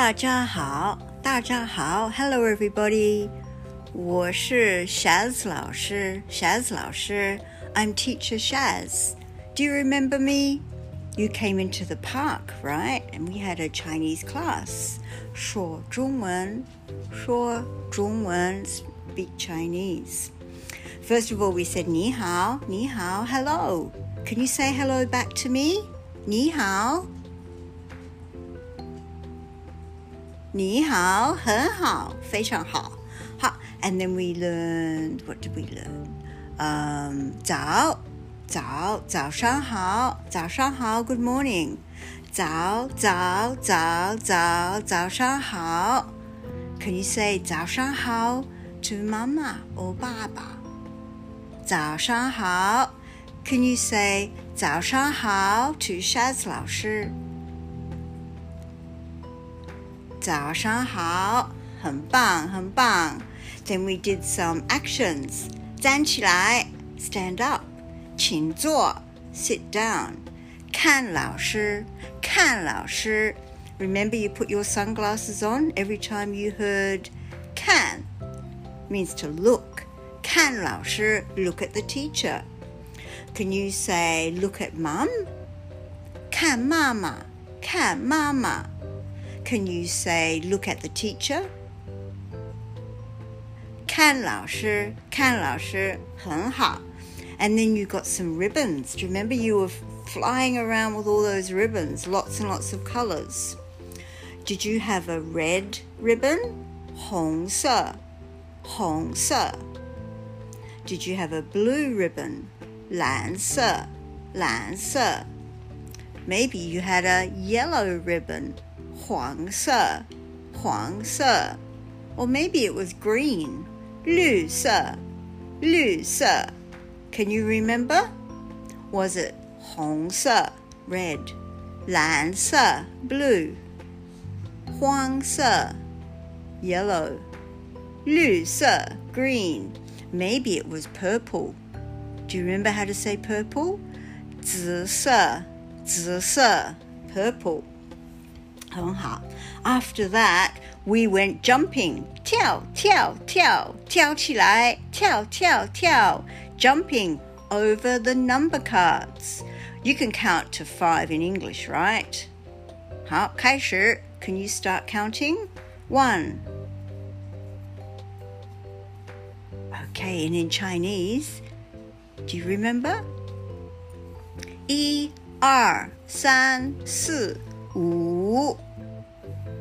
大家好，大家好，Hello everybody，我是 Shaz 老师，Shaz 老师，I'm Teacher Shaz. Do you remember me? You came into the park, right? And we had a Chinese class. 说中文，说中文，speak Chinese. First of all, we said 你好，你好，hello. Can you say hello back to me? 你好。 你好，很好，非常好。好，and then we learned what did we learn? Um, 早，早，早上好，早上好，Good morning. 早，早，早，早，早上好。Can you say 早上好 to 妈妈 or 爸爸？早上好。Can you say 早上好 to Shaz 老师？ 早上好，很棒，很棒。Then we did some actions. 站起来，stand up，请坐，sit down。看老师，看老师。Remember, you put your sunglasses on every time you heard 看 means to look. 看老师，look at the teacher. Can you say look at mum? 看妈妈，看妈妈。 can you say, look at the teacher? 看老师，看老师，很好。And then you got some ribbons. Do you remember you were flying around with all those ribbons, lots and lots of colours? Did you have a red ribbon? 红色，红色。Did you have a blue ribbon? 蓝色，蓝色。Maybe you had a yellow ribbon. 黄色，黄色，or maybe it was green，绿色，绿色。Can you remember? Was it 红色 red, 蓝色 blue, 黄色 yellow, 绿色 green. Maybe it was purple. Do you remember how to say purple? 紫色，紫色 purple. 很好。After that, we went jumping. 跳跳跳跳起来，跳跳跳，jumping over the number cards. You can count to five in English, right? 好，开始。Can you start counting? One. Okay, and in Chinese, do you remember? 一、二、三、四。五，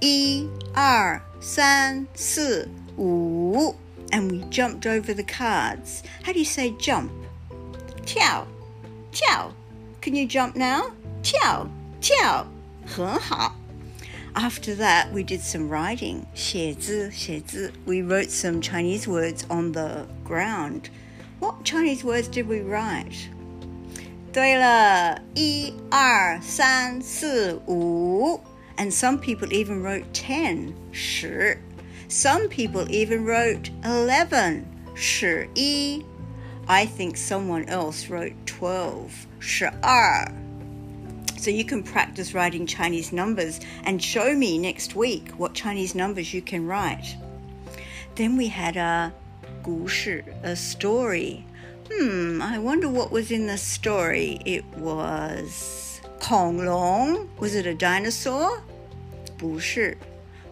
一二三四五，and we jumped over the cards. How do you say jump? 跳，跳。Can you jump now? 跳，跳，很好。After that, we did some writing. 写字，写字。We wrote some Chinese words on the ground. What Chinese words did we write? 对了，一二三四五 ，and some people even wrote ten 十，some people even wrote eleven 十一，I think someone else wrote twelve 十二。So you can practice writing Chinese numbers and show me next week what Chinese numbers you can write. Then we had a 故事, a story. Hmm, I wonder what was in the story. It was 恐龙. Was it a dinosaur? 不是.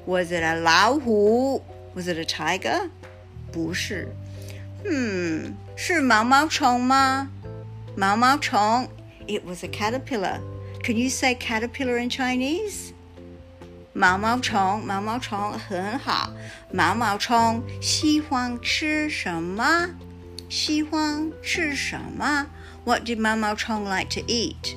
Was it a 老虎? Was it a tiger? 不是. Hmm, 是毛毛虫吗？毛毛虫. It was a caterpillar. Can you say caterpillar in Chinese? 毛毛虫，毛毛虫很好。毛毛虫喜欢吃什么？喜欢吃什么？What did 毛毛虫 like to eat？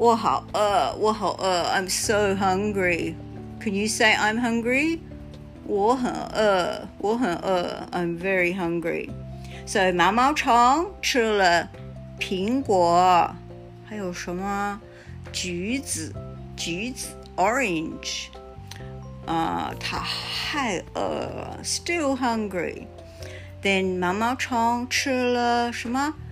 我好饿，我好饿，I'm so hungry. Can you say I'm hungry? 我很饿，我很饿。I'm very hungry. So 毛毛虫吃了苹果，还有什么？橘子，橘子，orange。啊，它还饿，still hungry。Then 毛毛虫吃了什么？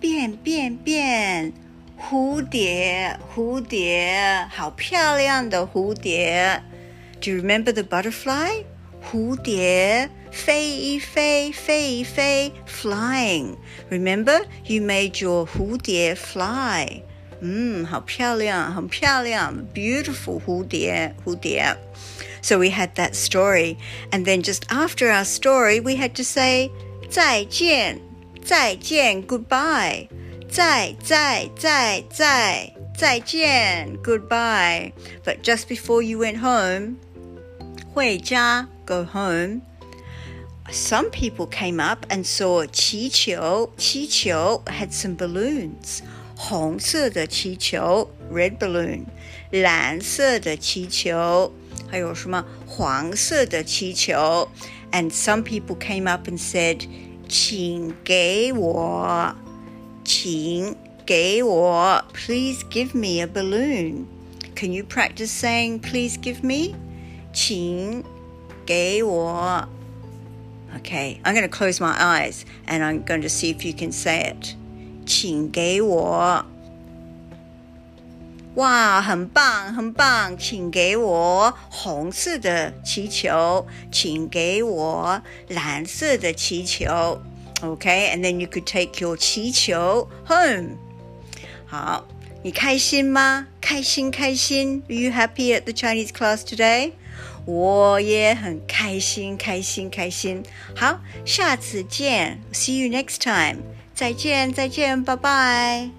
变变变，蝴蝶，蝴蝶，好漂亮的蝴蝶。Do you remember the butterfly？蝴蝶飞一飞，飞一飞，flying。Remember you made your 蝴蝶 fly。嗯，好漂亮，很漂亮，beautiful 蝴蝶，蝴蝶。So we had that story, and then just after our story, we had to say 再见。 再见，goodbye，再再再再再见，goodbye。But just before you went home，回家，go home。Some people came up and saw 气球，气球 had some balloons，红色的气球，red balloon，蓝色的气球，还有什么黄色的气球？And some people came up and said。 请给我，请给我，Please give me a balloon. Can you practice saying please give me? 请给我。Okay, I'm going to close my eyes and I'm going to see if you can say it. 请给我。 哇，很棒，很棒！请给我红色的气球，请给我蓝色的气球。OK，and then you could take your 气球 home. 好，你开心吗？开心，开心。Are you happy at the Chinese class today? 我也很开心，开心，开心。好，下次见。See you next time. 再见，再见，拜拜。